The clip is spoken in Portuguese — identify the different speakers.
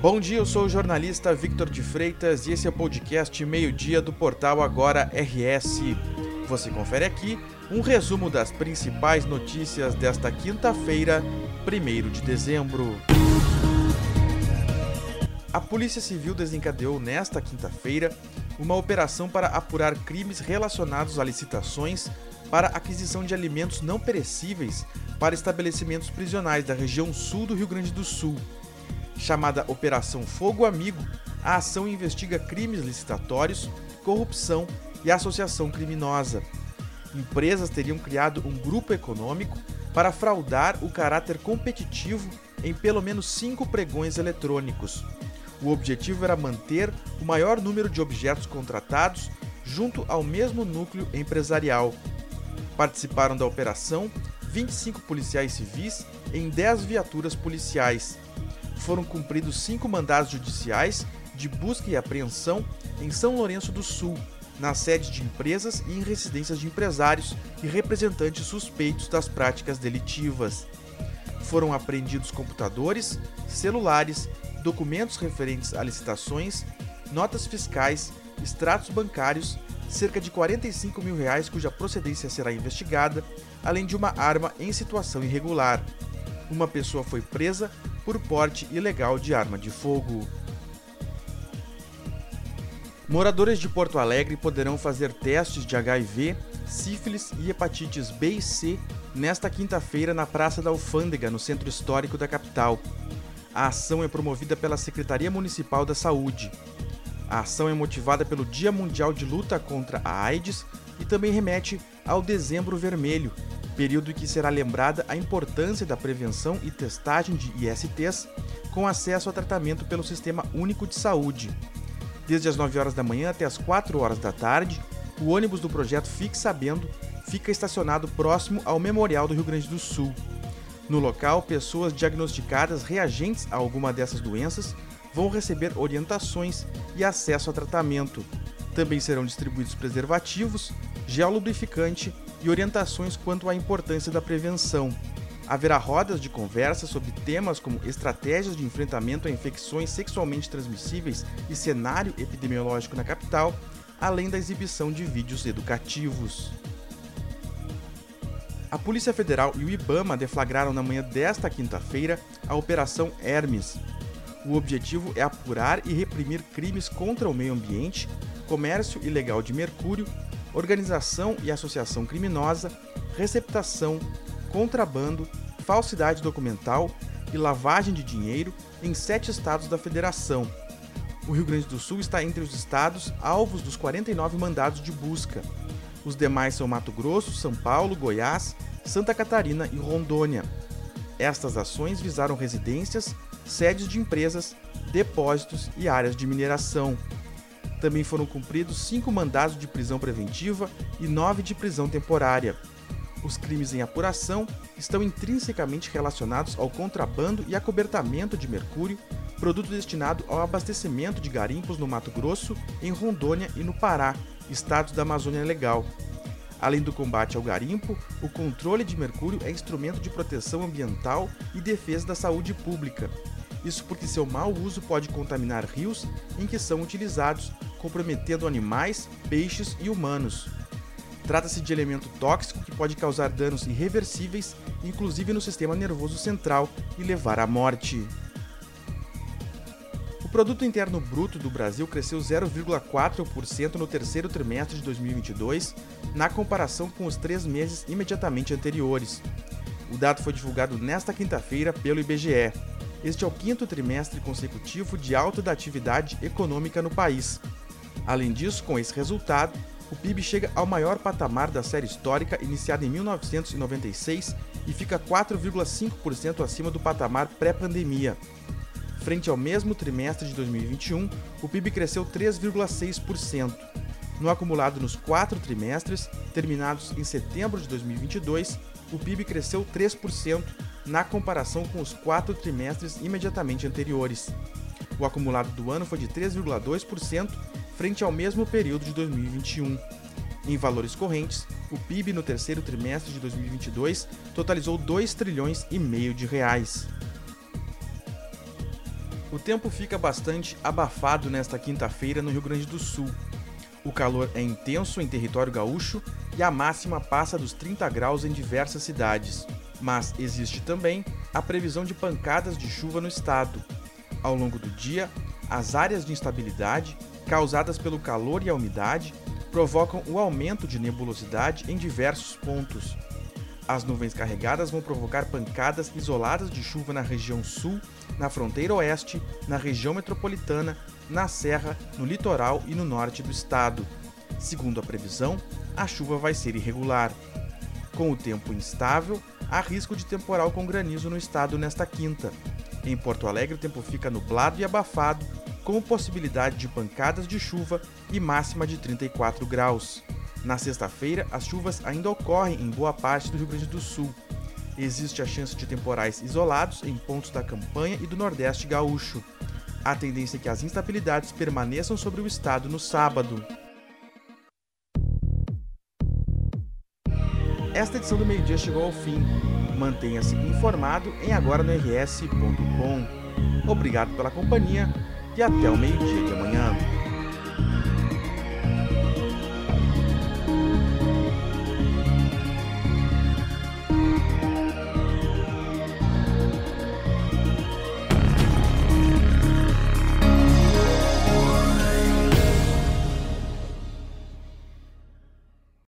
Speaker 1: Bom dia, eu sou o jornalista Victor de Freitas e esse é o podcast Meio-Dia do portal Agora RS. Você confere aqui um resumo das principais notícias desta quinta-feira, 1 de dezembro. A Polícia Civil desencadeou nesta quinta-feira uma operação para apurar crimes relacionados a licitações para aquisição de alimentos não perecíveis para estabelecimentos prisionais da região sul do Rio Grande do Sul. Chamada Operação Fogo Amigo, a ação investiga crimes licitatórios, corrupção e associação criminosa. Empresas teriam criado um grupo econômico para fraudar o caráter competitivo em pelo menos cinco pregões eletrônicos. O objetivo era manter o maior número de objetos contratados junto ao mesmo núcleo empresarial. Participaram da operação 25 policiais civis em 10 viaturas policiais foram cumpridos cinco mandados judiciais de busca e apreensão em São Lourenço do Sul, nas sedes de empresas e em residências de empresários e representantes suspeitos das práticas delitivas. Foram apreendidos computadores, celulares, documentos referentes a licitações, notas fiscais, extratos bancários, cerca de 45 mil reais cuja procedência será investigada, além de uma arma em situação irregular. Uma pessoa foi presa por porte ilegal de arma de fogo. Moradores de Porto Alegre poderão fazer testes de HIV, sífilis e hepatites B e C nesta quinta-feira na Praça da Alfândega, no centro histórico da capital. A ação é promovida pela Secretaria Municipal da Saúde. A ação é motivada pelo Dia Mundial de Luta contra a AIDS e também remete ao Dezembro Vermelho, período em que será lembrada a importância da prevenção e testagem de ISTs com acesso a tratamento pelo Sistema Único de Saúde. Desde as 9 horas da manhã até as 4 horas da tarde, o ônibus do projeto Fique Sabendo fica estacionado próximo ao Memorial do Rio Grande do Sul. No local, pessoas diagnosticadas reagentes a alguma dessas doenças vão receber orientações e acesso a tratamento. Também serão distribuídos preservativos, gel lubrificante e orientações quanto à importância da prevenção. Haverá rodas de conversa sobre temas como estratégias de enfrentamento a infecções sexualmente transmissíveis e cenário epidemiológico na capital, além da exibição de vídeos educativos. A Polícia Federal e o IBAMA deflagraram na manhã desta quinta-feira a Operação Hermes. O objetivo é apurar e reprimir crimes contra o meio ambiente, comércio ilegal de mercúrio organização e associação criminosa, receptação, contrabando, falsidade documental e lavagem de dinheiro em sete estados da federação. O Rio Grande do Sul está entre os estados alvos dos 49 mandados de busca. Os demais são Mato Grosso, São Paulo, Goiás, Santa Catarina e Rondônia. Estas ações visaram residências, sedes de empresas, depósitos e áreas de mineração. Também foram cumpridos cinco mandados de prisão preventiva e nove de prisão temporária. Os crimes em apuração estão intrinsecamente relacionados ao contrabando e acobertamento de mercúrio, produto destinado ao abastecimento de garimpos no Mato Grosso, em Rondônia e no Pará, estados da Amazônia Legal. Além do combate ao garimpo, o controle de mercúrio é instrumento de proteção ambiental e defesa da saúde pública. Isso porque seu mau uso pode contaminar rios em que são utilizados, comprometendo animais, peixes e humanos. Trata-se de elemento tóxico que pode causar danos irreversíveis, inclusive no sistema nervoso central, e levar à morte. O produto interno bruto do Brasil cresceu 0,4% no terceiro trimestre de 2022, na comparação com os três meses imediatamente anteriores. O dado foi divulgado nesta quinta-feira pelo IBGE. Este é o quinto trimestre consecutivo de alta da atividade econômica no país. Além disso, com esse resultado, o PIB chega ao maior patamar da série histórica iniciada em 1996 e fica 4,5% acima do patamar pré-pandemia. Frente ao mesmo trimestre de 2021, o PIB cresceu 3,6%. No acumulado nos quatro trimestres, terminados em setembro de 2022, o PIB cresceu 3% na comparação com os quatro trimestres imediatamente anteriores. O acumulado do ano foi de 3,2% frente ao mesmo período de 2021. Em valores correntes, o PIB no terceiro trimestre de 2022 totalizou 2 trilhões e meio de reais. O tempo fica bastante abafado nesta quinta-feira no Rio Grande do Sul. O calor é intenso em território gaúcho e a máxima passa dos 30 graus em diversas cidades. Mas existe também a previsão de pancadas de chuva no estado. Ao longo do dia, as áreas de instabilidade, causadas pelo calor e a umidade, provocam o aumento de nebulosidade em diversos pontos. As nuvens carregadas vão provocar pancadas isoladas de chuva na região sul, na fronteira oeste, na região metropolitana, na serra, no litoral e no norte do estado. Segundo a previsão, a chuva vai ser irregular. Com o tempo instável, há risco de temporal com granizo no estado nesta quinta. Em Porto Alegre, o tempo fica nublado e abafado, com possibilidade de pancadas de chuva e máxima de 34 graus. Na sexta-feira, as chuvas ainda ocorrem em boa parte do Rio Grande do Sul. Existe a chance de temporais isolados em pontos da campanha e do Nordeste gaúcho. A tendência é que as instabilidades permaneçam sobre o estado no sábado. Esta edição do meio-dia chegou ao fim. Mantenha-se informado em agora no rs.com. Obrigado pela companhia e até o meio-dia de amanhã.